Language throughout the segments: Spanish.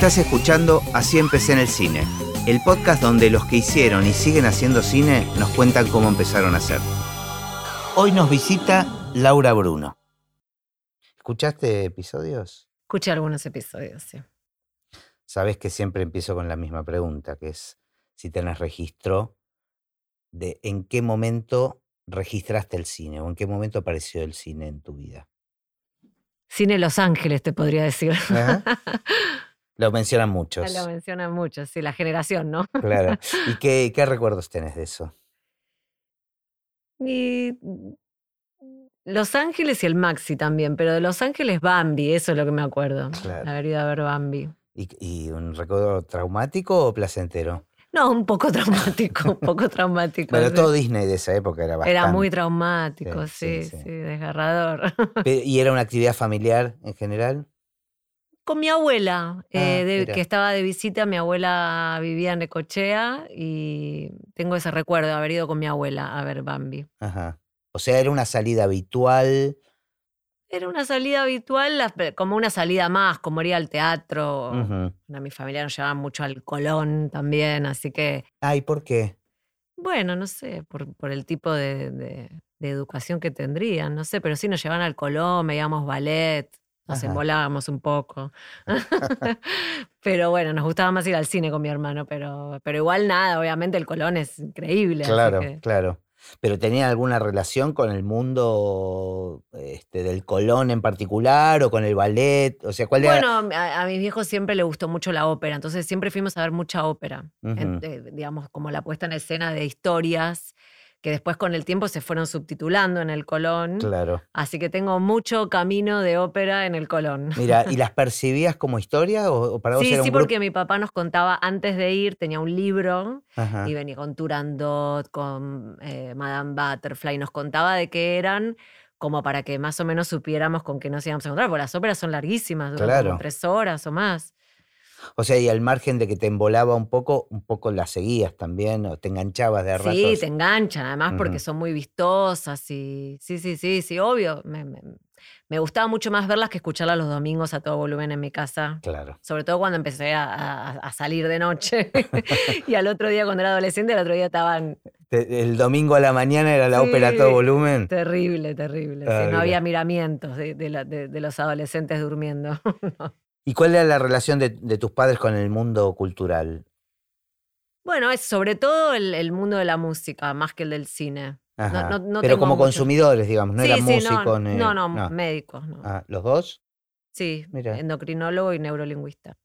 Estás escuchando Así empecé en el cine, el podcast donde los que hicieron y siguen haciendo cine nos cuentan cómo empezaron a hacer. Hoy nos visita Laura Bruno. ¿Escuchaste episodios? Escuché algunos episodios, sí. Sabes que siempre empiezo con la misma pregunta, que es si tenés registro de en qué momento registraste el cine o en qué momento apareció el cine en tu vida. Cine Los Ángeles, te podría decir. Lo mencionan muchos. Lo mencionan muchos, sí, la generación, ¿no? Claro. ¿Y qué, qué recuerdos tenés de eso? Y Los Ángeles y el Maxi también, pero de Los Ángeles Bambi, eso es lo que me acuerdo. Claro. Haber ido a ver Bambi. ¿Y, y un recuerdo traumático o placentero? No, un poco traumático, un poco traumático. Sí. todo Disney de esa época era bastante. Era muy traumático, Sí, sí, sí, desgarrador. ¿Y era una actividad familiar en general? Con mi abuela, eh, Ah, de- que estaba de visita, mi abuela vivía en Necochea y tengo ese recuerdo de haber ido con mi abuela a ver Bambi. Ajá. O sea, era una salida habitual. Era una salida habitual, como una salida más, como ir al teatro. A mi familia nos llevaban mucho al Colón también, así que, Ay, ¿por qué? bueno, no sé, por, por el tipo de, de- de educación que tendrían, no sé, pero sí nos llevaban al Colón, veíamos ballet, nos Ajá. embolábamos un poco. pero bueno, nos gustaba más ir al cine con mi hermano, pero, pero igual nada, obviamente el Colón es increíble. Claro, que- claro. ¿Pero tenía alguna relación con el mundo este, del Colón en particular o con el ballet? O sea, ¿cuál era? Bueno, a, a mis viejos siempre le gustó mucho la ópera, entonces siempre fuimos a ver mucha ópera. en- eh, digamos, como la puesta en escena de historias que después con el tiempo se fueron subtitulando en el Colón. Claro. Así que tengo mucho camino de ópera en el Colón. Mira, ¿y las percibías como historia o, o para vos Sí, era un sí, porque mi papá nos contaba antes de ir, tenía un libro Ajá. y venía con Turandot, con eh, Madame Butterfly, y nos contaba de qué eran como para que más o menos supiéramos con qué nos íbamos a encontrar, porque las óperas son larguísimas, duran Claro. como tres horas o más. O sea, y al margen de que te embolaba un poco, un poco las seguías también, o te enganchabas de a Sí, te enganchan, además porque son muy vistosas y sí, sí, sí, sí, obvio. Me, me- me gustaba mucho más verlas que escucharlas los domingos a todo volumen en mi casa. Claro. Sobre todo cuando empecé a, a- a salir de noche. y al otro día, cuando era adolescente, al otro día estaban Te- El domingo a la mañana era la ópera a todo Sí, volumen. terrible, terrible. sí, no había miramientos de, de la- de- de los adolescentes durmiendo. No. ¿Y cuál era la relación de, de tus padres con el mundo cultural? Bueno, es sobre todo el, el mundo de la música, más que el del cine. No- Ajá. no- no Pero como mucho- consumidores, digamos, no Sí, eran sí, músicos. no, ni- no, no, médicos, no. Ah, ¿Los dos? Sí, Mira. endocrinólogo y neurolingüista.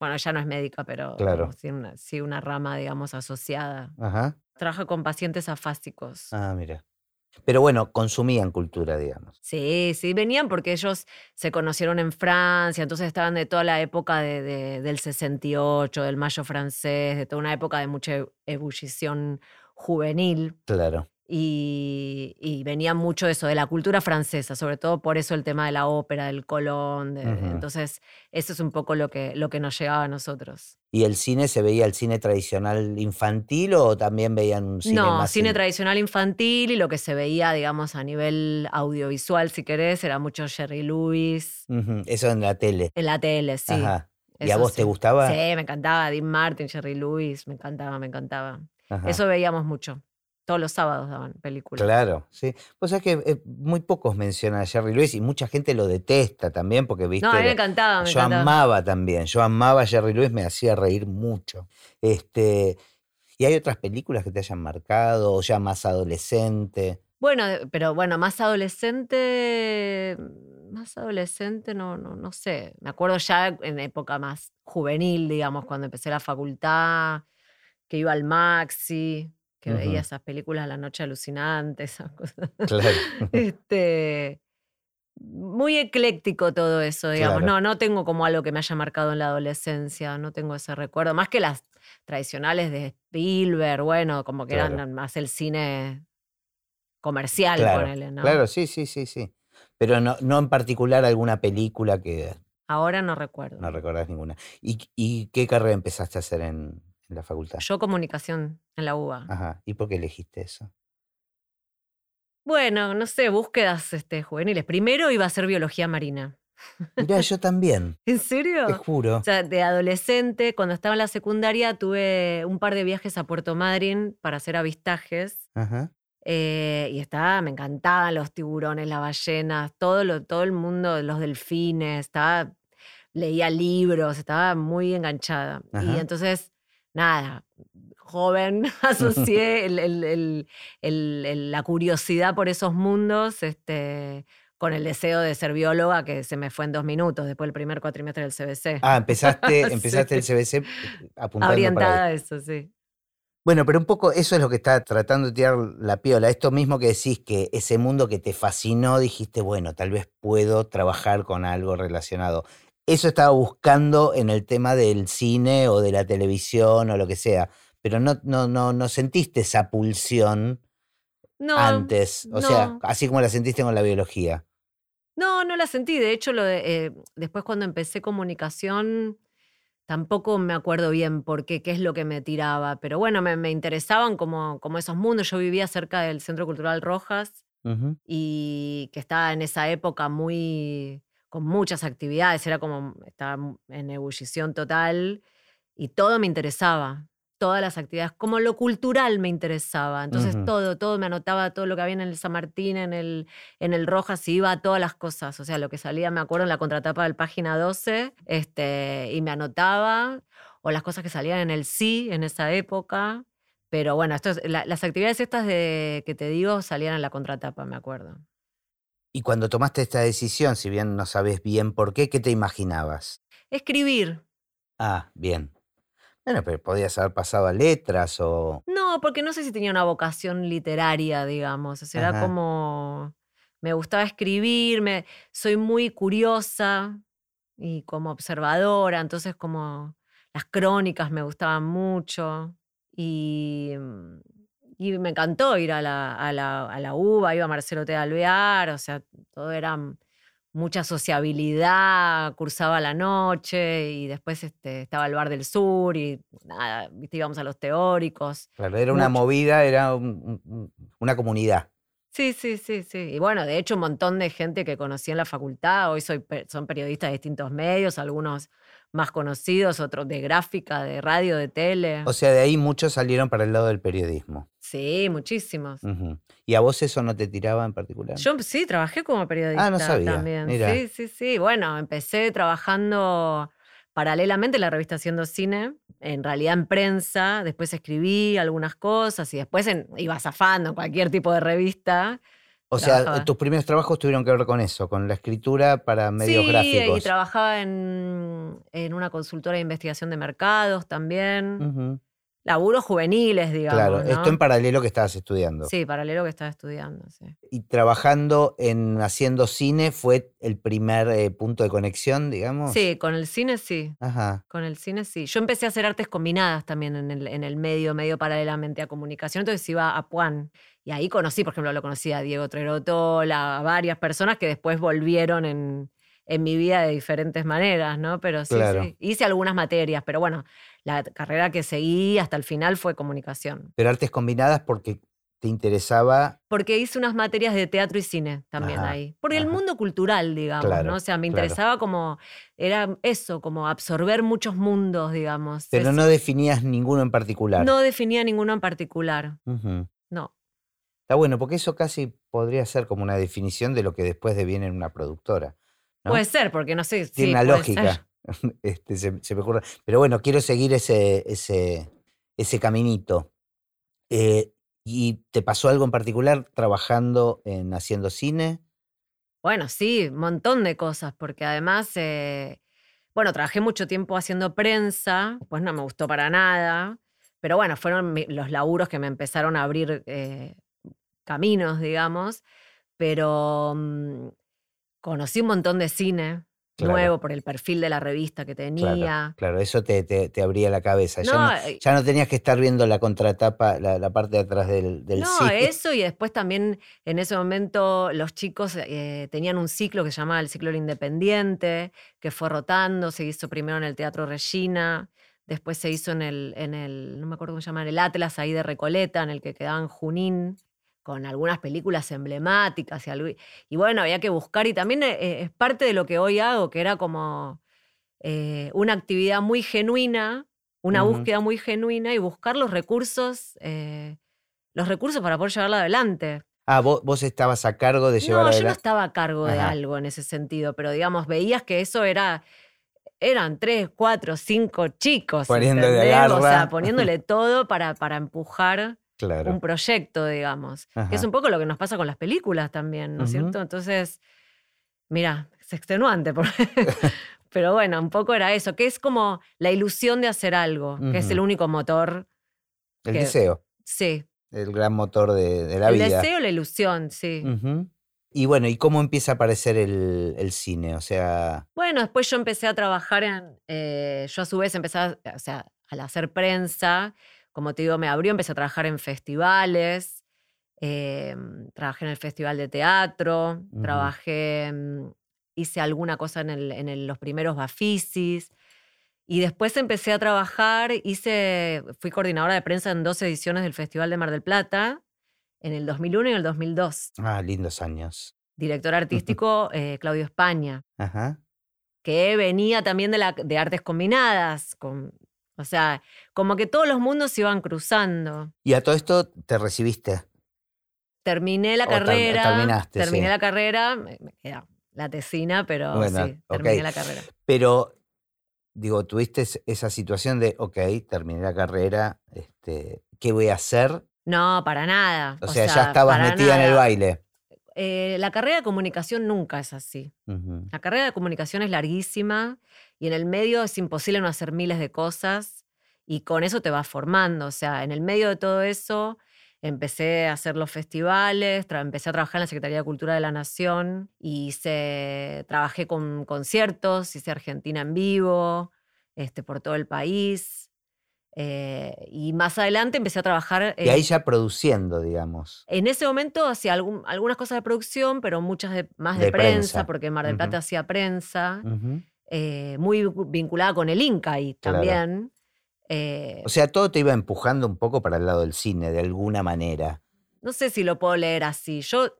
Bueno, ella no es médica, pero Claro. sí, una, sí una rama, digamos, asociada. Ajá. Trabaja con pacientes afásicos. Ah, mira. Pero bueno, consumían cultura, digamos. Sí, sí, venían porque ellos se conocieron en Francia, entonces estaban de toda la época de- de- del 68, del Mayo francés, de toda una época de mucha ebullición juvenil. Claro. Y, y venía mucho eso de la cultura francesa, sobre todo por eso el tema de la ópera, del Colón. de- Ujú. Entonces, eso es un poco lo que, lo que nos llegaba a nosotros. ¿Y el cine se veía el cine tradicional infantil o también veían un cine no, más cine in- tradicional infantil y lo que se veía, digamos, a nivel audiovisual, si querés, era mucho Jerry Lewis Ujú, Eso en la tele. en la tele, sí. Ajá. ¿Y a eso vos te sí. gustaba? Sí, me encantaba. Dean Martin, Jerry Lewis, me encantaba, me encantaba. Ajá. Eso veíamos mucho. Todos los sábados daban películas. Claro, sí. O sea que eh, muy pocos mencionan a Jerry Lewis y mucha gente lo detesta también porque, viste, No, a mí me encantaba, me yo encantaba. amaba también, yo amaba a Jerry Lewis, me hacía reír mucho. Este, ¿Y hay otras películas que te hayan marcado o ya más adolescente? Bueno, de- pero bueno, más adolescente, más adolescente, no, no, no sé. Me acuerdo ya en época más juvenil, digamos, cuando empecé la facultad, que iba al Maxi, que veía esas películas La Noche Alucinante, esas cosas. Claro. este, muy ecléctico todo eso, digamos. Claro. No, no tengo como algo que me haya marcado en la adolescencia, no tengo ese recuerdo. Más que las tradicionales de Spielberg, bueno, como que Claro. eran más el cine comercial, Claro, ponele, ¿no? claro, sí, sí, sí, sí. Pero no, no en particular alguna película que Ahora no recuerdo. no recordás ninguna. ¿Y, y qué carrera empezaste a hacer en, en la facultad? Yo comunicación en la UBA. Ajá. ¿Y por qué elegiste eso? Bueno, no sé, búsquedas este, juveniles. Primero iba a ser biología marina. Mirá, yo también. ¿En serio? Te juro. O sea, de adolescente, cuando estaba en la secundaria, tuve un par de viajes a Puerto Madryn para hacer avistajes. Ajá. eh, y estaba, me encantaban los tiburones, las ballenas, todo, lo, todo el mundo, los delfines, estaba, leía libros, estaba muy enganchada. Y Ajá. entonces, nada, joven, asocié el- el- el- el- el- la curiosidad por esos mundos este, con el deseo de ser bióloga que se me fue en dos minutos después del primer cuatrimestre del CBC. Ah, empezaste, Sí. empezaste el CBC apuntando para ahí. Orientada a eso, sí. Bueno, pero un poco eso es lo que está tratando de tirar la piola. Esto mismo que decís, que ese mundo que te fascinó, dijiste, bueno, tal vez puedo trabajar con algo relacionado. Eso estaba buscando en el tema del cine o de la televisión o lo que sea, pero no, no, no, no sentiste esa pulsión No, antes, o sea, así como la sentiste con la biología. No, no la sentí. De hecho, lo de, eh, después cuando empecé comunicación, tampoco me acuerdo bien por qué, qué es lo que me tiraba. Pero bueno, me, me interesaban como, como esos mundos. Yo vivía cerca del Centro Cultural Rojas y que estaba en esa época muy con muchas actividades, era como, estaba en ebullición total y todo me interesaba, todas las actividades, como lo cultural me interesaba, entonces todo, todo me anotaba, todo lo que había en el San Martín, en el, en el Rojas, y iba a todas las cosas, o sea, lo que salía, me acuerdo, en la contratapa del página 12, este, y me anotaba, o las cosas que salían en el sí en esa época, pero bueno, esto es- la- las actividades estas de, que te digo salían en la contratapa, me acuerdo. Y cuando tomaste esta decisión, si bien no sabes bien por qué, ¿qué te imaginabas? Escribir. Ah, bien. Bueno, pero podías haber pasado a letras o... No, porque no sé si tenía una vocación literaria, digamos. O sea, era como. Me gustaba escribir, me, soy muy curiosa y como observadora, entonces, como las crónicas me gustaban mucho. Y, mm, y me encantó ir a la, a la, a la UBA, iba Marcelo T. Alvear, o sea, todo era mucha sociabilidad, cursaba la noche y después este, estaba el Bar del Sur y nada, viste, íbamos a los teóricos. Claro, era una Mucho. movida, era un- un- un- una comunidad. Sí, sí, sí, sí. Y bueno, de hecho, un montón de gente que conocí en la facultad, hoy soy, son periodistas de distintos medios, algunos más conocidos, otros de gráfica, de radio, de tele. O sea, de ahí muchos salieron para el lado del periodismo. Sí, muchísimos. ¿Y a vos eso no te tiraba en particular? Yo sí, trabajé como periodista sabía, también. Sí, sí, sí. Bueno, empecé trabajando paralelamente en la revista Haciendo Cine, en realidad en prensa, después escribí algunas cosas y después en- iba zafando en cualquier tipo de revista. O sea, trabajaba. tus primeros trabajos tuvieron que ver con eso, con la escritura para medios sí, y gráficos. trabajaba en, en una consultora de investigación de mercados también. Ujú. Laburos juveniles, digamos. Claro, ¿no? esto en paralelo que estabas estudiando. Sí, paralelo que estaba estudiando, sí. Y trabajando en haciendo cine fue el primer eh, punto de conexión, digamos. Sí, con el cine sí. Ajá. Con el cine sí. Yo empecé a hacer artes combinadas también en el, en el medio, medio paralelamente a comunicación. Entonces iba a Puan. Y ahí conocí, por ejemplo, lo conocí a Diego Trerotola, a varias personas que después volvieron en, en mi vida de diferentes maneras, ¿no? Pero sí, Claro. sí. Hice algunas materias, pero bueno, la carrera que seguí hasta el final fue comunicación. Pero artes combinadas porque te interesaba. Porque hice unas materias de teatro y cine también Ajá, ahí. Por el mundo cultural, digamos, Claro, ¿no? O sea, me claro. interesaba como, era eso, como absorber muchos mundos, digamos. Pero no definías ninguno en particular. no definía ninguno en particular, no. Está bueno, porque eso casi podría ser como una definición de lo que después deviene en una productora. ¿No? Puede ser, porque no sé. Tiene sí, una lógica. Este, se, se me ocurre. Pero bueno, quiero seguir ese, ese, ese caminito. Eh, ¿Y te pasó algo en particular trabajando en haciendo cine? Bueno, sí, un montón de cosas, porque además, eh, bueno, trabajé mucho tiempo haciendo prensa, pues no me gustó para nada, pero bueno, fueron los laburos que me empezaron a abrir eh, caminos, digamos, pero mm, conocí un montón de cine Claro. nuevo por el perfil de la revista que tenía. Claro, claro, eso te, te- te abría la cabeza. Ya, No, eh, ya no tenías que estar viendo la contratapa, la, la parte de atrás del, del No, eso y después también en ese momento los chicos eh, tenían un ciclo que se llamaba el ciclo del independiente, que fue rotando, se hizo primero en el Teatro Regina, después se hizo en el, en el no me acuerdo cómo se llama, en el Atlas ahí de Recoleta, en el que quedaba en Junín, con algunas películas emblemáticas y, algo- y bueno, había que buscar y también eh, es parte de lo que hoy hago, que era como eh, una actividad muy genuina, una búsqueda muy genuina y buscar los recursos, eh, los recursos para poder llevarla adelante. Ah, vos, vos estabas a cargo de llevar No, yo no adelante. estaba a cargo de algo en ese sentido, pero digamos, veías que eso era, eran tres, cuatro, cinco chicos. Poniéndole. O sea, poniéndole todo para, para empujar Claro. un proyecto, digamos. Que es un poco lo que nos pasa con las películas también, ¿no es cierto? Entonces, mira, es extenuante. Pero bueno, un poco era eso, que es como la ilusión de hacer algo, que es el único motor. El que- deseo, Sí. el gran motor de, de la el vida. deseo, la ilusión, sí. Y bueno, ¿y cómo empieza a aparecer el, el cine? O sea, Bueno, después yo empecé a trabajar en. eh, yo a su vez empecé, a, o sea, al hacer prensa, como te digo, me abrió, empecé a trabajar en festivales. eh, trabajé en el Festival de Teatro, trabajé, mm, hice alguna cosa en, el- en el- los primeros Bafisis. Y después empecé a trabajar, hice, fui coordinadora de prensa en dos ediciones del Festival de Mar del Plata, en el 2001 y el 2002. ah, lindos años. Director artístico eh, Claudio España Ajá. que venía también de, la, de artes combinadas. Con, o sea, como que todos los mundos se iban cruzando. Y a todo esto te recibiste. Terminé la O ter- carrera. terminaste, terminé sí. la carrera. Me, queda la tesina, pero Bueno, sí, terminé la carrera. Pero, digo, tuviste es- esa situación de, ok, terminé la carrera, este, ¿qué voy a hacer? No, para nada. O, sea, ya estabas metida en el baile. Eh, la carrera de comunicación nunca es así. La carrera de comunicación es larguísima y en el medio es imposible no hacer miles de cosas y con eso te vas formando. O sea, en el medio de todo eso empecé a hacer los festivales, empecé a trabajar en la Secretaría de Cultura de la Nación, hice, trabajé con conciertos, hice Argentina en vivo, este, por todo el país. eh, y más adelante empecé a trabajar... Y ahí ya produciendo, digamos. en ese momento hacía algún- algunas cosas de producción, pero muchas de- más de, De prensa, prensa. porque en Mar del Plata hacía prensa, Ujú. Eh, muy vincu- vinculada con el Inca Claro. también. eh, O sea, todo te iba empujando un poco para el lado del cine, de alguna manera. no sé si lo puedo leer así. Yo,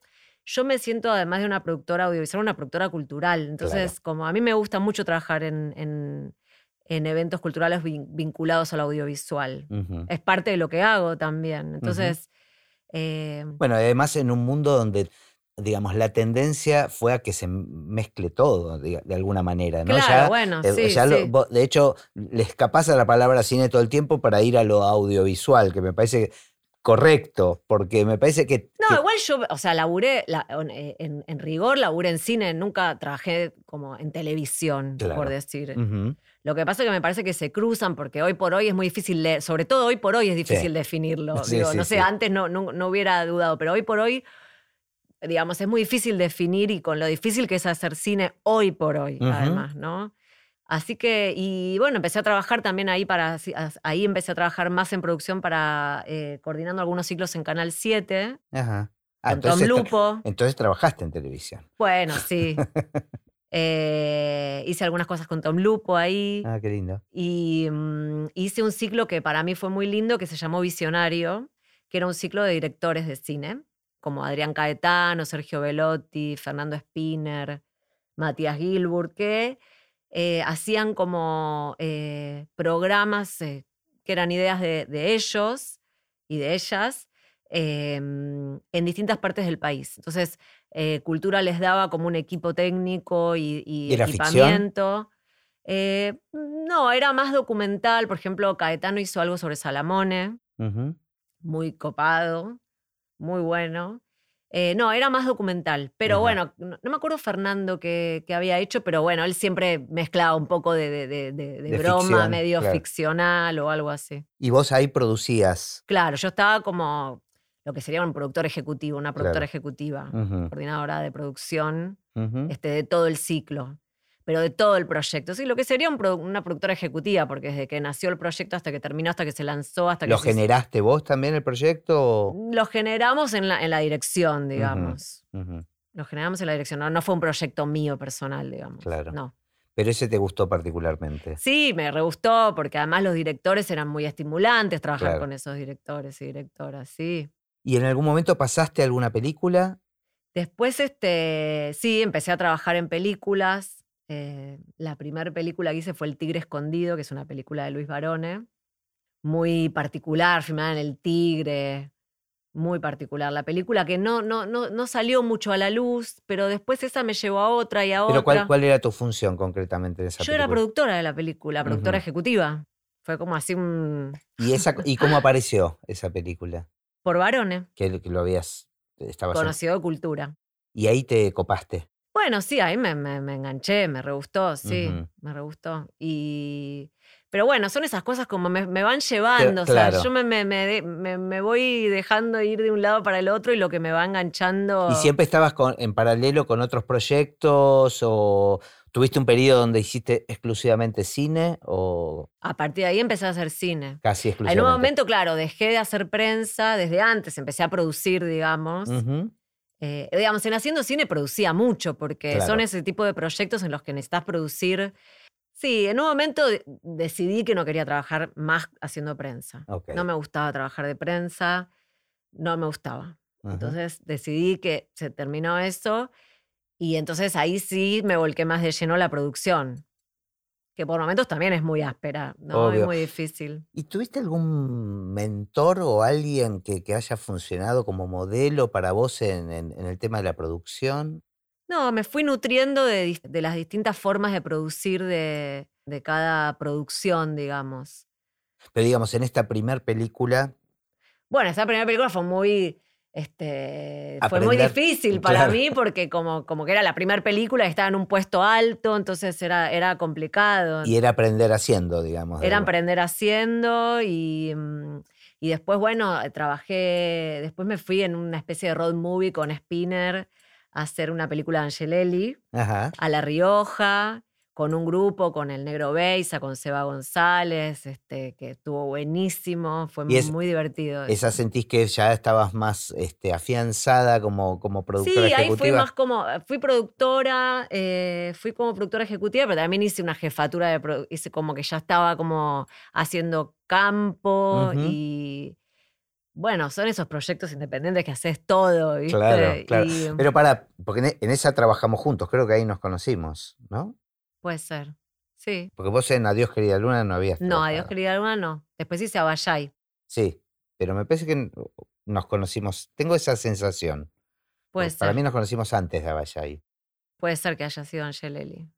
yo me siento, además de una productora audiovisual, una productora cultural. Entonces, como a mí me gusta mucho trabajar en, en- en eventos culturales vin- vinculados al audiovisual. Es parte de lo que hago también. Entonces, eh, Bueno, además en un mundo donde, digamos, la tendencia fue a que se mezcle todo, de, de alguna manera, ¿no? claro, Ya, bueno, eh, sí, ya lo- sí. vos- de hecho, le escapás a la palabra cine todo el tiempo para ir a lo audiovisual, que me parece correcto, porque me parece que... No, que- igual yo, o sea, laburé, la- en, en- en rigor, laburé en cine, nunca trabajé como en televisión, Claro. por decir. Lo que pasa es que me parece que se cruzan porque hoy por hoy es muy difícil leer, sobre todo hoy por hoy es difícil definirlo. Digo, no sé, antes no, no, no hubiera dudado, pero hoy por hoy, digamos, es muy difícil definir y con lo difícil que es hacer cine hoy por hoy, Ujú. además, ¿no? Así que, y bueno, empecé a trabajar también ahí para, ahí empecé a trabajar más en producción para, eh, coordinando algunos ciclos en Canal 7, Ajá. Ah, con Tom entonces, tra- Lupo. entonces trabajaste en televisión. Bueno, sí. Eh, hice algunas cosas con Tom Lupo ahí. Ah, qué lindo. Y mm, hice un ciclo que para mí fue muy lindo, que se llamó Visionario, que era un ciclo de directores de cine, como Adrián Caetano, Sergio Velotti, Fernando Spinner, Matías Gilbert, que eh, hacían como eh, programas eh, que eran ideas de, de ellos y de ellas eh, en distintas partes del país. Entonces, Cultura les daba como un equipo técnico y, equipamiento. No, era más documental. Por ejemplo, Caetano hizo algo sobre Salamone, muy copado, muy bueno. Eh, no, era más documental. Pero Ajá. bueno, no, no me acuerdo Fernando que, que había hecho, pero bueno, él siempre mezclaba un poco de, de- broma, ficción, medio claro. ficcional o algo así. Y vos ahí producías. Claro, yo estaba como lo que sería un productor ejecutivo, una productora Claro. ejecutiva, coordinadora de producción este, de todo el ciclo, pero de todo el proyecto. Sí, lo que sería un produ- una productora ejecutiva, porque desde que nació el proyecto hasta que terminó, hasta que se lanzó, hasta que ¿Lo se generaste vos también el proyecto? Lo generamos en la, en la dirección, digamos. Ujú. Lo generamos en la dirección. No, no fue un proyecto mío personal, digamos. Claro. No. Pero ese te gustó particularmente. Sí, me re gustó, porque además los directores eran muy estimulantes trabajar Claro. con esos directores y directoras, sí. ¿Y en algún momento pasaste a alguna película? Después, este, sí, empecé a trabajar en películas. Eh, la primera película que hice fue El Tigre Escondido, que es una película de Luis Barone. Muy particular, filmada en el Tigre. Muy particular. La película que no, no, no, no salió mucho a la luz, pero después esa me llevó a otra y a ¿Pero otra. cuál, cuál era tu función concretamente en esa Yo película? era productora de la película, productora ejecutiva. Fue como así un. ¿Y, esa, ¿Y cómo apareció esa película? Por varones, Que, que lo habías. Estabas en- conocido de cultura. y ahí te copaste. Bueno, sí, ahí me, me, me enganché, me re gustó, sí, me re gustó. Y. Pero bueno, son esas cosas como me, me van llevando, o sea, yo me, me, me voy dejando ir de un lado para el otro y lo que me va enganchando. ¿Y siempre estabas con- en paralelo con otros proyectos o tuviste un periodo donde hiciste exclusivamente cine o A partir de ahí empecé a hacer cine. casi En exclusivamente? un momento, claro, dejé de hacer prensa desde antes, empecé a producir, digamos. Ujú. Eh, digamos, en haciendo cine producía mucho, porque Claro. son ese tipo de proyectos en los que necesitas producir. Sí, en un momento de- decidí que no quería trabajar más haciendo prensa. Ok. No me gustaba trabajar de prensa, no me gustaba. Ajá. Entonces decidí que se terminó eso y entonces ahí sí me volqué más de lleno la producción, que por momentos también es muy áspera, ¿no? Obvio. Es muy difícil. ¿Y tuviste algún mentor o alguien que, que haya funcionado como modelo para vos en, en- en el tema de la producción? No, me fui nutriendo de, las distintas formas de producir de, de cada producción, digamos. Pero digamos, en esta primer película, Bueno, esa primera película fue muy, este, fue muy Aprender, difícil para claro. mí porque como, como que era la primera película estaba en un puesto alto, entonces era, era complicado. y era aprender haciendo, digamos. Era algo. emprender haciendo y, mm, y después, bueno, trabajé, después me fui en una especie de road movie con Spinner a hacer una película de Angelelli. Ajá. a La Rioja, con un grupo, con el Negro Beisa, con Seba González, este, que estuvo buenísimo, fue es- muy divertido. Esa sentís que ya estabas más este, afianzada como, como Sí, productora ahí fui ejecutiva. más como, fui productora, eh, fui como productora ejecutiva, pero también hice una jefatura de, hice como que ya estaba como haciendo campo y bueno, son esos proyectos independientes que haces todo, ¿viste? Claro, claro. Y Pero para, porque en esa trabajamos juntos, creo que ahí nos conocimos, ¿no? Puede ser, sí. Porque vos en Adiós querida luna no habías No, Adiós querida luna no. Después hice a Bayay. Sí, pero me parece que nos conocimos, tengo esa sensación. Puede Porque Para ser. mí nos conocimos antes de Abayay. Puede ser que haya sido Angelelli.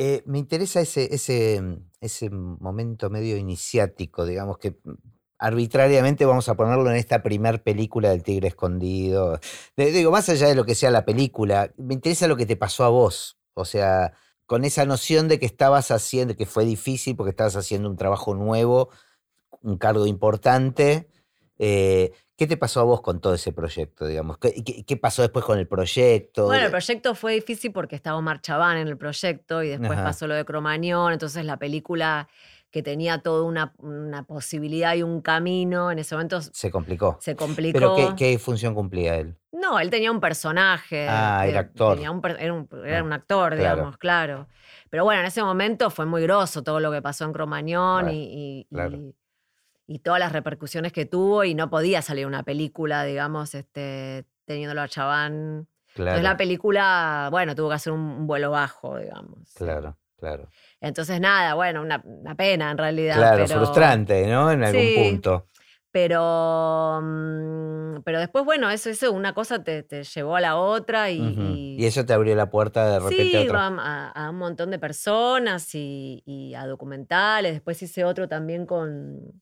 Eh, me interesa ese, ese, mm, ese momento medio iniciático, digamos que mm, arbitrariamente vamos a ponerlo en esta primer película del Tigre Escondido. Digo, más allá de lo que sea la película, me interesa lo que te pasó a vos. O sea, con esa noción de que estabas haciendo, que fue difícil porque estabas haciendo un trabajo nuevo, un cargo importante. eh, ¿Qué te pasó a vos con todo ese proyecto, digamos? ¿Qué, qué- qué pasó después con el proyecto? Bueno, el De- proyecto fue difícil porque estaba Omar en el proyecto y después Ajá. pasó lo de Cromañón, entonces la película que tenía toda una, una posibilidad y un camino, en ese momento se complicó. se complicó. ¿Pero qué, qué función cumplía él? No, él tenía un personaje. Ah, era eh, actor. tenía un era, un, era Ah, un actor, digamos, claro. Pero bueno, en ese momento fue muy grosso todo lo que pasó en Cromañón Claro, y, y- claro. y- y todas las repercusiones que tuvo y no podía salir una película, digamos, este, teniéndolo a Chabán. Entonces la película, bueno, tuvo que hacer un, un vuelo bajo, digamos. claro, claro. Entonces nada, bueno, una, una pena en realidad. Claro, pero, frustrante, ¿no? En algún Sí, punto. Pero, mm, pero después, bueno, eso, eso una cosa te, te llevó a la otra y, y- Y eso te abrió la puerta de repente sí, a otro. a, a- a un montón de personas y, y a documentales. Después hice otro también con,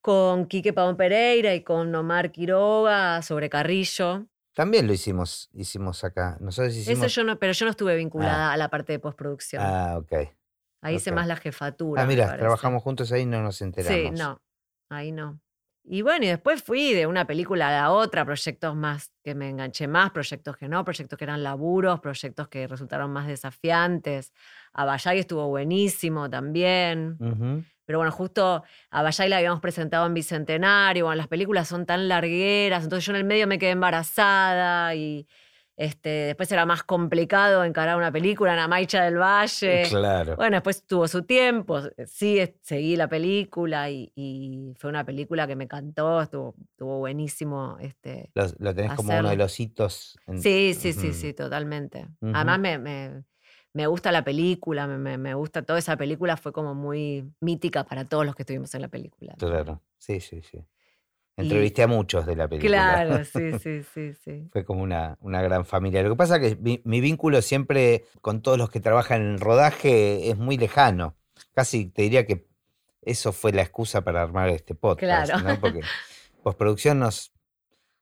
con Quique Pavón Pereira y con Omar Quiroga sobre Carrillo. También lo hicimos, hicimos acá. Nosotros hicimos. Eso yo no, pero yo no estuve vinculada a la parte de postproducción. Ah, ok. Ahí hice ok. más la jefatura. Ah, mira, trabajamos juntos ahí y no nos enteramos. Sí, no, ahí no. Y bueno, y después fui de una película a la otra, proyectos más que me enganché más, proyectos que no, proyectos que eran laburos, proyectos que resultaron más desafiantes. A Bayay estuvo buenísimo también. Pero bueno, justo a Bayay la habíamos presentado en Bicentenario, bueno, las películas son tan largueras, entonces yo en el medio me quedé embarazada y Este, después era más complicado encarar una película, Ana Maicha del Valle. Claro. Bueno, después tuvo su tiempo, sí, seguí la película y, fue una película que me encantó, estuvo, estuvo buenísimo. Este, lo, tenés como uno de los hitos. Sí, sí, sí, sí, totalmente. Además me, me, gusta la película, me, me, gusta toda esa película, fue como muy mítica para todos los que estuvimos en la película. Claro, sí, sí, sí. Entrevisté a muchos de la película. Claro, sí, sí, sí, sí. Fue como una, una, gran familia. Lo que pasa es que mi, vínculo siempre con todos los que trabajan en el rodaje es muy lejano. Casi te diría que eso fue la excusa para armar este podcast, claro. ¿no? Porque postproducción nos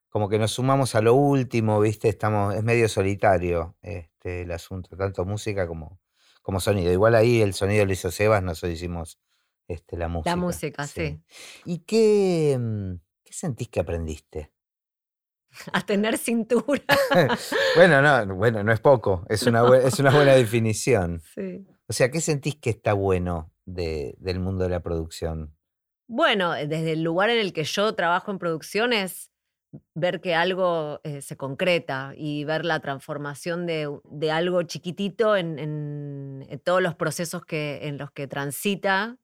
como que nos sumamos a lo último, ¿viste? Estamos es medio solitario este el asunto, tanto música como como sonido. Igual ahí el sonido lo hizo Sebas, nosotros hicimos este, la música. La música, sí. ¿Y qué mm, ¿Qué sentís que aprendiste? A tener cintura. bueno, no, bueno, no es poco, es una, es una buena definición. Sí. O sea, ¿qué sentís que está bueno del mundo de la producción? Bueno, desde el lugar en el que yo trabajo en producción es ver que algo eh, se concreta y ver la transformación de, algo chiquitito en, en, todos los procesos que, en los que transita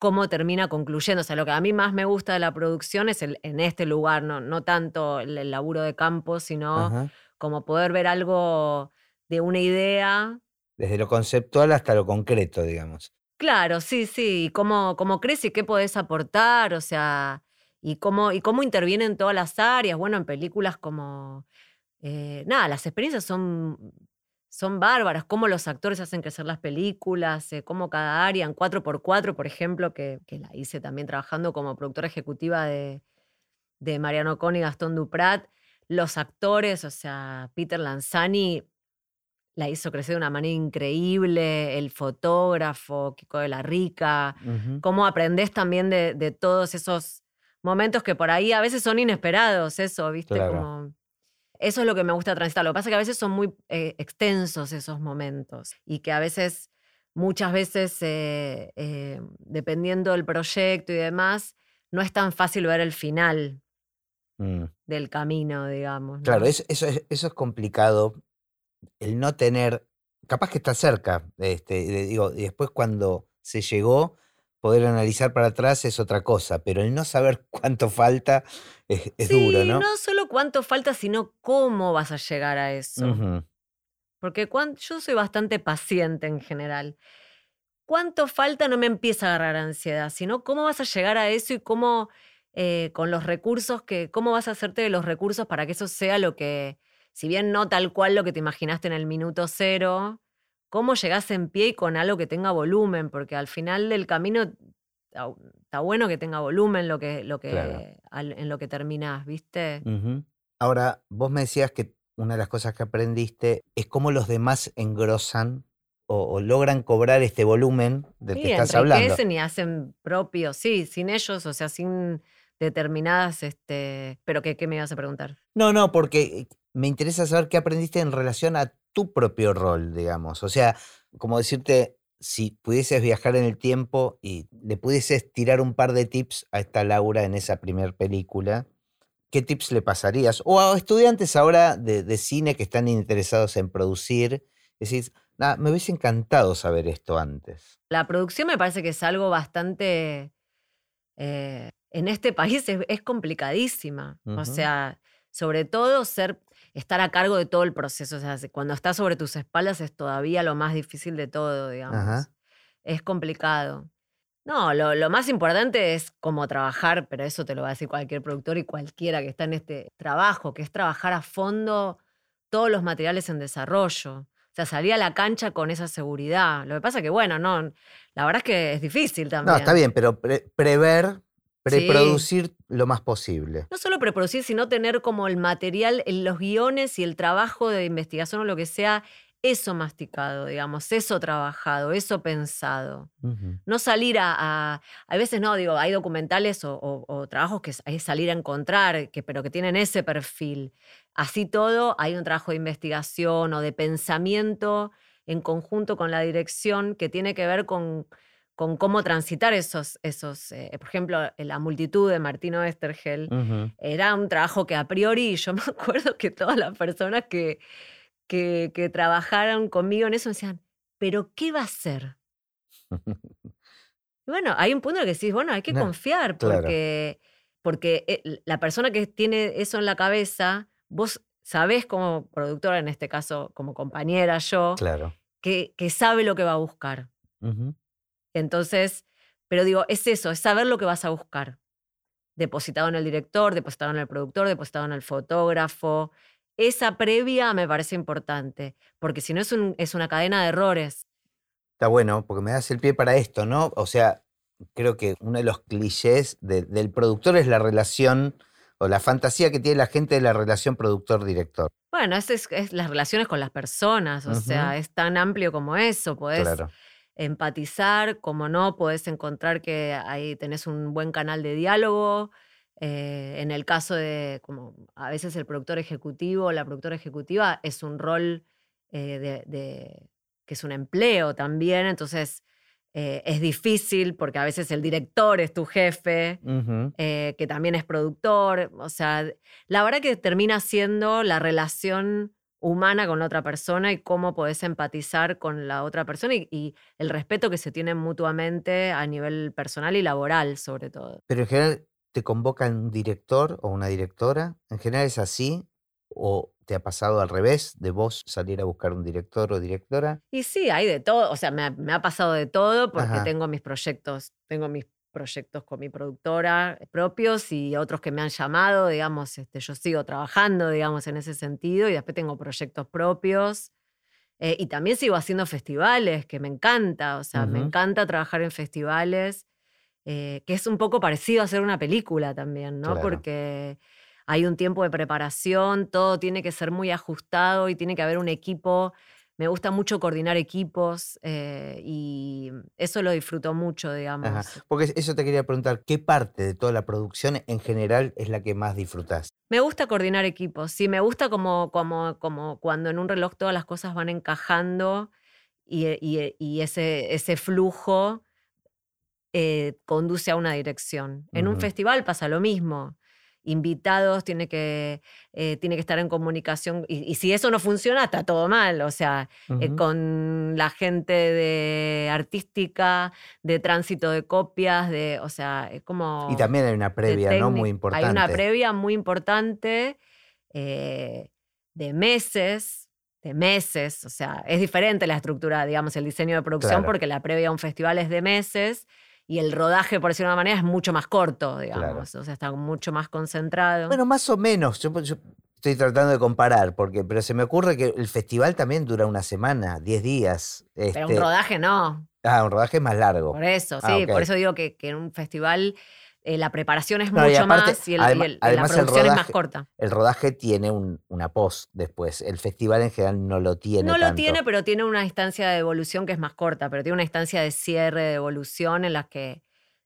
cómo termina concluyendo. O sea, lo que a mí más me gusta de la producción es el, en este lugar, no, no tanto el, laburo de campo, sino como poder ver algo de una idea. Desde lo conceptual hasta lo concreto, digamos. Claro, sí, sí. Cómo, cómo crees y qué podés aportar, o sea, y cómo, y cómo interviene en todas las áreas. Bueno, en películas como. Eh, nada, las experiencias son son bárbaras, cómo los actores hacen crecer las películas, eh, cómo cada área, en 4x4, por ejemplo, que, la hice también trabajando como productora ejecutiva de, de Mariano Con y Gastón Duprat, los actores, o sea, Peter Lanzani la hizo crecer de una manera increíble, el fotógrafo, Kiko de la Rica, cómo aprendes también de, todos esos momentos que por ahí a veces son inesperados, eso, ¿viste? Como eso es lo que me gusta transitar. Lo que pasa es que a veces son muy eh, extensos esos momentos y que a veces, muchas veces, eh, eh, dependiendo del proyecto y demás, no es tan fácil ver el final mm. del camino, digamos. Claro, eso, es, eso es complicado. El no tener, capaz que está cerca, este, digo, y después cuando se llegó, poder analizar para atrás es otra cosa, pero el no saber cuánto falta es, duro, ¿no? No solo cuánto falta, sino cómo vas a llegar a eso. Porque yo soy bastante paciente en general. Cuánto falta no me empieza a agarrar ansiedad, sino cómo vas a llegar a eso y cómo eh, con los recursos que, cómo vas a hacerte de los recursos para que eso sea lo que, si bien no tal cual lo que te imaginaste en el minuto cero, cómo llegás en pie y con algo que tenga volumen, porque al final del camino está bueno que tenga volumen lo que, lo que, en lo que terminás, ¿viste? Ahora, vos me decías que una de las cosas que aprendiste es cómo los demás engrosan o, logran cobrar este volumen del que estás hablando. y hacen propio, sí, sin ellos, o sea, sin determinadas, este, pero ¿qué, ¿qué me ibas a preguntar? No, no, porque me interesa saber qué aprendiste en relación a tu propio rol, digamos. O sea, como decirte, si pudieses viajar en el tiempo y le pudieses tirar un par de tips a esta Laura en esa primera película, ¿qué tips le pasarías? O a estudiantes ahora de, cine que están interesados en producir, decís, me hubiese encantado saber esto antes. La producción me parece que es algo bastante... Eh, en este país es, complicadísima. O sea, sobre todo ser estar a cargo de todo el proceso. O sea, cuando estás sobre tus espaldas es todavía lo más difícil de todo, digamos. Es complicado. No, lo, más importante es cómo trabajar, pero eso te lo va a decir cualquier productor y cualquiera que está en este trabajo, que es trabajar a fondo todos los materiales en desarrollo. O sea, salir a la cancha con esa seguridad. Lo que pasa que, bueno, no, la verdad es que es difícil también. No, está bien, pero prever Preproducir lo más posible. No solo preproducir, sino tener como el material, los guiones y el trabajo de investigación o lo que sea, eso masticado, digamos, eso trabajado, eso pensado. No salir a, a, veces no, digo, hay documentales o, trabajos que es salir a encontrar, que, pero que tienen ese perfil. Así todo, hay un trabajo de investigación o de pensamiento en conjunto con la dirección que tiene que ver con con cómo transitar esos, esos eh, por ejemplo, la multitud de Martino Estergel, era un trabajo que a priori, yo me acuerdo que todas las personas que, que, que trabajaron conmigo en eso me decían, pero ¿qué va a hacer? Y bueno, hay un punto en el que decís, bueno, hay que No, confiar, claro. porque, porque eh, la persona que tiene eso en la cabeza, vos sabés como productora, en este caso como compañera yo, Claro. que, que sabe lo que va a buscar. Entonces, pero digo, es eso, es saber lo que vas a buscar. Depositado en el director, depositado en el productor, depositado en el fotógrafo. Esa previa me parece importante, porque si no es, un- es una cadena de errores. Está bueno, porque me das el pie para esto, ¿no? O sea, creo que uno de los clichés de- del productor es la relación o la fantasía que tiene la gente de la relación productor-director. Bueno, es, es, es las relaciones con las personas, o sea, es tan amplio como eso. Podés Claro. Empatizar, como no, podés encontrar que ahí tenés un buen canal de diálogo. eh, en el caso de, como a veces el productor ejecutivo o la productora ejecutiva es un rol eh, de, de- que es un empleo también, entonces eh, es difícil porque a veces el director es tu jefe, que también es productor, o sea, la verdad que termina siendo la relación humana con la otra persona y cómo podés empatizar con la otra persona y, y el respeto que se tienen mutuamente a nivel personal y laboral, sobre todo. Pero en general te convocan un director o una directora. ¿En general es así? ¿O te ha pasado al revés de vos salir a buscar un director o directora? Y sí, hay de todo, o sea, me ha, me ha pasado de todo porque Ajá. tengo mis proyectos, tengo mis proyectos con mi productora propios y otros que me han llamado, digamos, este, yo sigo trabajando, digamos, en ese sentido y después tengo proyectos propios. Eh, y también sigo haciendo festivales, que me encanta, o sea, me Ujú. encanta trabajar en festivales, eh, que es un poco parecido a hacer una película también, ¿no? Claro. Porque hay un tiempo de preparación, todo tiene que ser muy ajustado y tiene que haber un equipo. Me gusta mucho coordinar equipos eh, y eso lo disfruto mucho, digamos. Ajá. Porque eso te quería preguntar, ¿qué parte de toda la producción en general es la que más disfrutás? Me gusta coordinar equipos, sí, me gusta como, como, como cuando en un reloj todas las cosas van encajando y, y- y ese, ese flujo eh, conduce a una dirección. En un festival pasa lo mismo. Invitados tiene que, eh, tiene que estar en comunicación y, y si eso no funciona está todo mal. O sea, eh, con la gente de artística, de tránsito de copias, de, o sea, es como Y también hay una previa, ¿no? Muy importante. Hay una previa muy importante eh, de meses, de meses, o sea, es diferente la estructura, digamos, el diseño de producción, Claro. porque la previa a un festival es de meses y el rodaje, por decirlo de una manera, es mucho más corto, digamos, o sea, está mucho más concentrado. Bueno, más o menos. Yo, yo estoy tratando de comparar, porque, pero se me ocurre que el festival también dura una semana, 10 días. Pero este, un rodaje no, ah, un rodaje es más largo. por eso, Ah, sí, por eso digo que, que en un festival eh, la preparación es No, mucho aparte, más y, el- y adema- el- y la además el producción es más corta. El rodaje tiene un- una post después. El festival en general no lo tiene. No lo tiene, pero tiene una instancia de evolución que es más corta, pero tiene una instancia de cierre, de evolución en la que,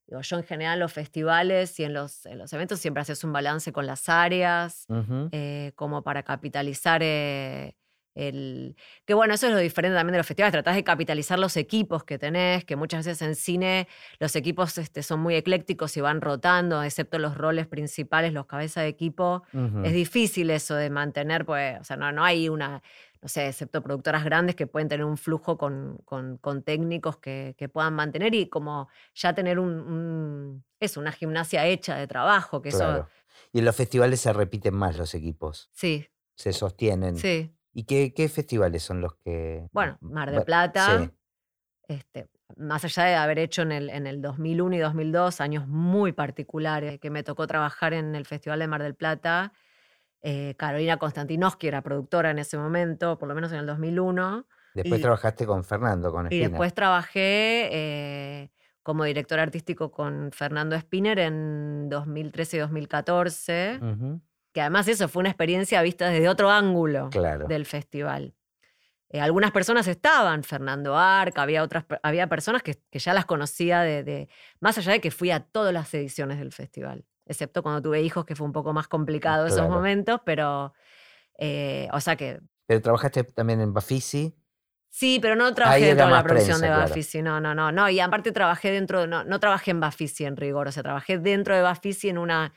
digo, yo en general los festivales y en los, en los eventos siempre haces un balance con las áreas, eh, como para capitalizar eh, el... Que bueno, eso es lo diferente también de los festivales, tratás de capitalizar los equipos que tenés, que muchas veces en cine los equipos este, son muy eclécticos y van rotando, excepto los roles principales, los cabezas de equipo. Es difícil eso de mantener, pues, o sea, no, no hay una, no sé, excepto productoras grandes que pueden tener un flujo con, con- con técnicos que, que puedan mantener y como ya tener un, un- es una gimnasia hecha de trabajo, que Claro. eso, Y en los festivales se repiten más los equipos. sí, Se sostienen. sí. ¿Y qué, qué festivales son los que.? Bueno, Mar de Plata, sí. este, más allá de haber hecho en el, en el 2001 y 2002 años muy particulares, que me tocó trabajar en el Festival de Mar del Plata, eh, Carolina Konstantinovsky era productora en ese momento, por lo menos en el 2001. Después y- trabajaste con Fernando, con Y Espina. después trabajé eh, como director artístico con Fernando Spinner en 2013 y 2014, Ujú, que además eso fue una experiencia vista desde otro ángulo Claro. del festival. Eh, algunas personas estaban, Fernando Arca, había otras, había personas que, que ya las conocía de, de- más allá de que fui a todas las ediciones del festival, excepto cuando tuve hijos, que fue un poco más complicado esos Claro. momentos, pero, eh, o sea que Pero trabajaste también en Bafisi. Sí, pero no trabajé dentro de la producción de Bafisi, no, no, no, no. Y aparte trabajé dentro, no, no trabajé en Bafisi en rigor, o sea, trabajé dentro de Bafisi en una,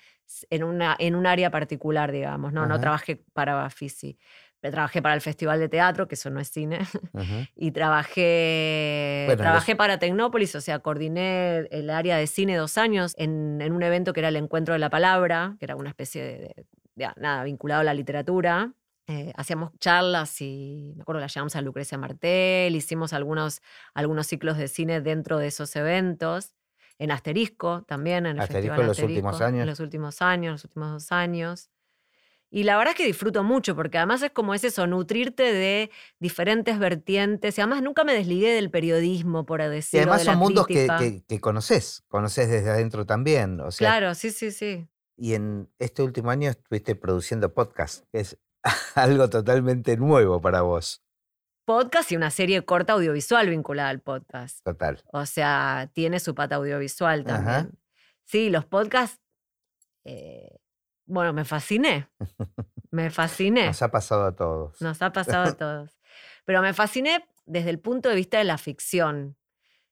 en una, en un área particular, digamos, no, no trabajé para Bafisi. Trabajé para el Festival de Teatro, que eso no es cine, y trabajé, trabajé para Tecnópolis, o sea, coordiné el área de cine dos años en, en un evento que era el Encuentro de la Palabra, que era una especie de, de nada, vinculado a la literatura. Eh, hacíamos charlas y me acuerdo la llevamos a Lucrecia Martel, hicimos algunos, algunos ciclos de cine dentro de esos eventos. En Asterisco también, en el Asterisco Festival en los últimos años. En los últimos años, los últimos dos años. Y la verdad es que disfruto mucho, porque además es como es eso, nutrirte de diferentes vertientes. Y además nunca me desligué del periodismo, por decirlo. Y además son mundos que, que, conoces, conoces desde adentro también. O sea, claro, sí, sí, sí. Y en este último año estuviste produciendo podcast, que es algo totalmente nuevo para vos. Podcast y una serie corta audiovisual vinculada al podcast. Total. O sea, tiene su pata audiovisual también. Sí, los podcasts. Eh, bueno, me fasciné. Me fasciné. Nos ha pasado a todos. Nos ha pasado a todos. Pero me fasciné desde el punto de vista de la ficción.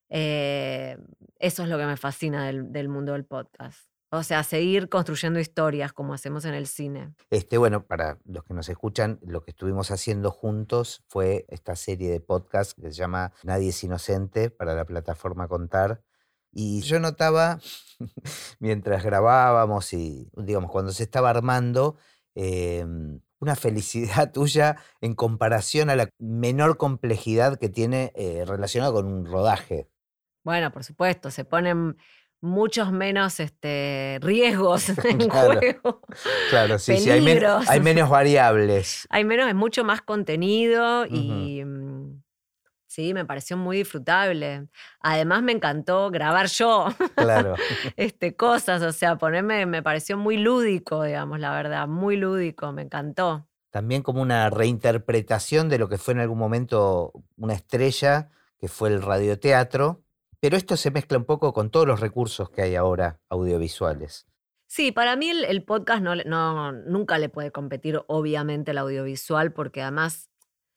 Eh, eso es lo que me fascina del mundo del podcast. O sea, seguir construyendo historias como hacemos en el cine. Este, bueno, para los que nos escuchan, lo que estuvimos haciendo juntos fue esta serie de podcast que se llama Nadie es Inocente para la plataforma Contar. Y yo notaba, mientras grabábamos y, digamos, cuando se estaba armando, em, una felicidad tuya en comparación a la menor complejidad que tiene eh, relacionada con un rodaje. Bueno, por supuesto, se ponen muchos menos este, riesgos en juego. Claro, sí, sí, hay, hay, menos variables. Hay menos, es mucho más contenido y mm, sí, me pareció muy disfrutable. Además me encantó grabar yo claro. este, cosas, o sea, ponerme, me pareció muy lúdico, digamos, la verdad, muy lúdico, me encantó. También como una reinterpretación de lo que fue en algún momento una estrella, que fue el radioteatro pero esto se mezcla un poco con todos los recursos que hay ahora audiovisuales. Sí, para mí el, podcast no, nunca le puede competir, obviamente, el audiovisual, porque además,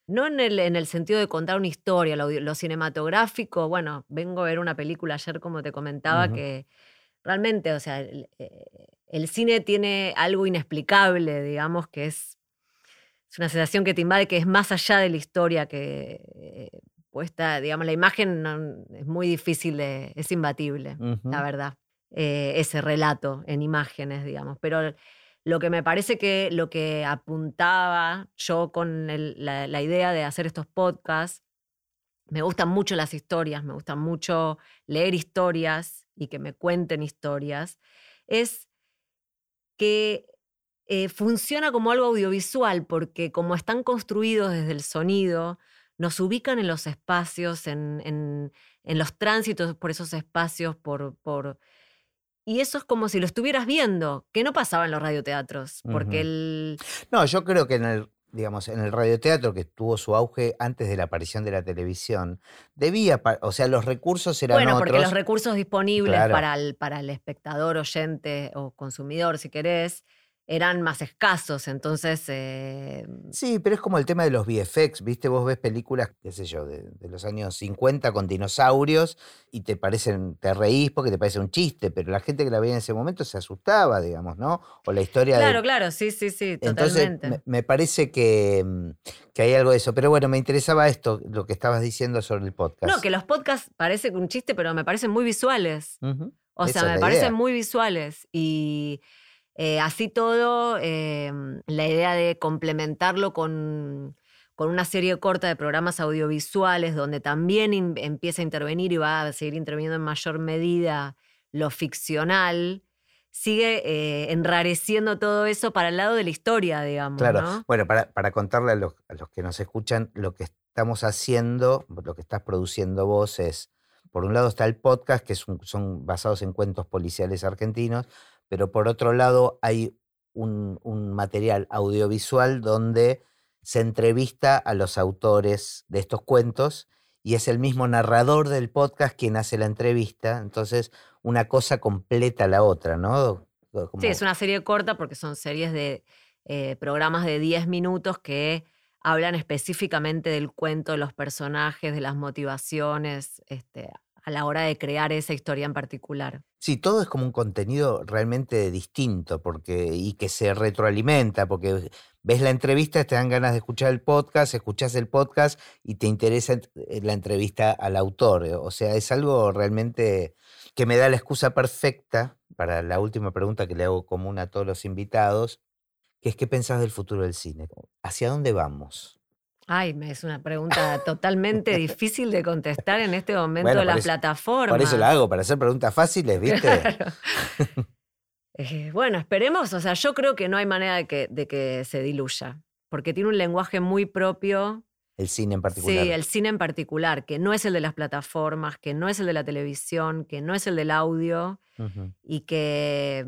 no en el, en el sentido de contar una historia, lo, cinematográfico, bueno, vengo a ver una película ayer, como te comentaba, que realmente, o sea, el, eh, cine tiene algo inexplicable, digamos, que es, es una sensación que te invade, que es más allá de la historia que eh, puesta, digamos, la imagen es muy difícil de, es imbatible, la verdad, eh, ese relato en imágenes, digamos. Pero lo que me parece que lo que apuntaba yo con la, idea de hacer estos podcasts, me gustan mucho las historias, me gustan mucho leer historias y que me cuenten historias, es que eh, funciona como algo audiovisual, porque como están construidos desde el sonido, nos ubican en los espacios, en, los tránsitos por esos espacios, por, por... Y eso es como si lo estuvieras viendo, que no pasaba en los radioteatros, porque el... No, yo creo que en el, digamos, en el radioteatro que tuvo su auge antes de la aparición de la televisión, debía, o sea, los recursos eran Bueno, porque los recursos disponibles para, el, para el espectador, oyente o consumidor, si querés, eran más escasos, entonces... Eh, sí, pero es como el tema de los VFX, ¿viste? Vos ves películas, qué sé yo, de, los años 50 con dinosaurios y te parecen, te reís porque te parece un chiste, pero la gente que la veía en ese momento se asustaba, digamos, ¿no? O la historia Claro, claro, sí, sí, sí, totalmente. Entonces, me, parece que, mm, que, hay algo de eso, pero bueno, me interesaba esto, lo que estabas diciendo sobre el podcast. No, que los podcasts parecen un chiste, pero me parecen muy visuales. O sea, me parecen muy visuales y... Eh, así todo, em, la idea de complementarlo con, una serie corta de programas audiovisuales donde también empieza a intervenir y va a seguir interviniendo en mayor medida lo ficcional, sigue eh, enrareciendo todo eso para el lado de la historia, digamos. Claro, bueno, para, contarle a los, que nos escuchan, lo que estamos haciendo, lo que estás produciendo vos es, por un lado está el podcast, que son basados en cuentos policiales argentinos, pero por otro lado hay un, material audiovisual donde se entrevista a los autores de estos cuentos y es el mismo narrador del podcast quien hace la entrevista, entonces una cosa completa la otra, ¿no? Sí, es una serie corta porque son series de eh, programas de 10 minutos que hablan específicamente del cuento, de los personajes, de las motivaciones, este, a la hora de crear esa historia en particular. Sí, todo es como un contenido realmente distinto porque, y que se retroalimenta, porque ves la entrevista, te dan ganas de escuchar el podcast, escuchas el podcast y te interesa eh, la entrevista al autor. Eh, o sea, es algo realmente que me da la excusa perfecta para la última pregunta que le hago común a todos los invitados, que es ¿qué pensás del futuro del cine? ¿Hacia dónde vamos? Ay, es una pregunta totalmente difícil de contestar en este momento de las plataformas. Por eso la hago, para hacer preguntas fáciles, ¿viste? Eh, bueno, esperemos, o sea, yo creo que no hay manera de que, de que se diluya, porque tiene un lenguaje muy propio. El cine en particular. Sí, el cine en particular, que no es el de las plataformas, que no es el de la televisión, que no es el del audio, y que,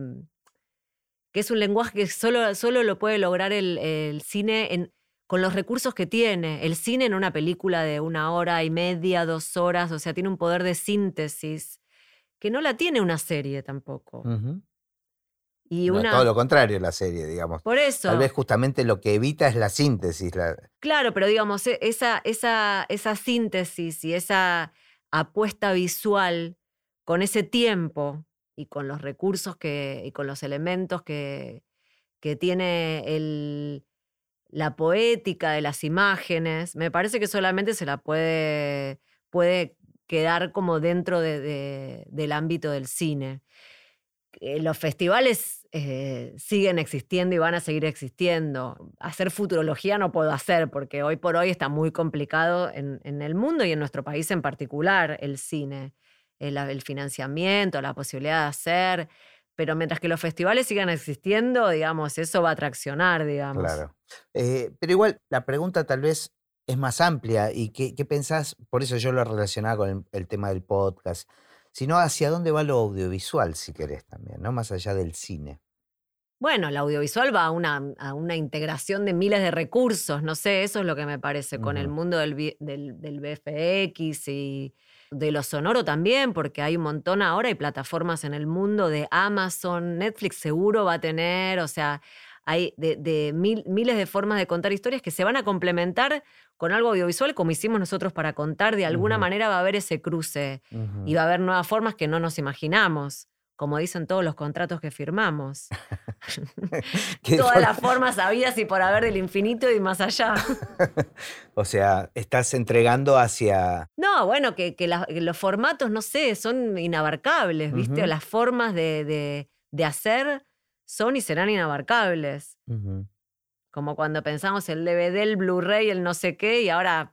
que es un lenguaje que solo, solo lo puede lograr el, el cine en con los recursos que tiene. El cine en una película de una hora y media, dos horas, o sea, tiene un poder de síntesis que no la tiene una serie tampoco. Y una... todo lo contrario la serie, digamos. Por eso. Tal vez justamente lo que evita es la síntesis. Claro, pero digamos, e, esa, esa, esa síntesis y esa apuesta visual con ese tiempo y con los recursos que, y con los elementos que, que tiene el, la poética de las imágenes, me parece que solamente se la puede, puede quedar como dentro del ámbito del cine. Eh, los festivales eh, siguen existiendo y van a seguir existiendo. Hacer futurología no puedo hacer porque hoy por hoy está muy complicado en, el mundo y en nuestro país en particular el cine. el financiamiento, la posibilidad de hacer pero mientras que los festivales sigan existiendo, digamos, eso va a traccionar, digamos. Claro. Eh, pero igual, la pregunta tal vez es más amplia y ¿qué, pensás? Por eso yo lo relacionaba con el, tema del podcast, sino hacia dónde va lo audiovisual, si querés también, ¿no? Más allá del cine. Bueno, el audiovisual va a una, a una integración de miles de recursos, no sé, eso es lo que me parece, con el mundo del, del, del BFX y de lo sonoro también, porque hay un montón ahora, hay plataformas en el mundo de Amazon, Netflix seguro va a tener, o sea, hay de, miles de formas de contar historias que se van a complementar con algo audiovisual como hicimos nosotros para contar, de alguna manera va a haber ese cruce y va a haber nuevas formas que no nos imaginamos como dicen todos los contratos que firmamos. Todas las formas habidas y por haber del infinito y más allá. o sea, estás entregando hacia... No, bueno, que, los formatos, no sé, son inabarcables, ¿viste? Las formas de, hacer son y serán inabarcables. Como cuando pensamos el DVD, el Blu-ray, el no sé qué, y ahora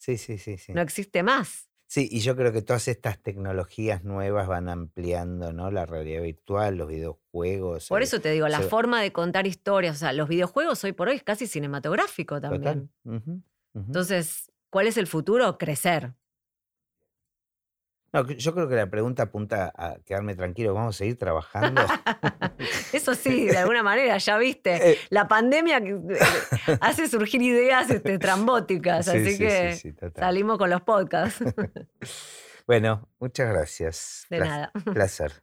sí, sí, sí, sí. no existe más. Sí, y yo creo que todas estas tecnologías nuevas van ampliando, ¿no? La realidad virtual, los videojuegos. Por eso te digo, la forma de contar historias, o sea, los videojuegos hoy por hoy es casi cinematográfico también. Entonces, ¿cuál es el futuro? Crecer. No, yo creo que la pregunta apunta a quedarme tranquilo, vamos a seguir trabajando. Eso sí, de alguna manera, ya viste. Eh. La pandemia eh, hace surgir ideas este, trambóticas, así que salimos con los podcasts. bueno, muchas gracias. De nada. Placer.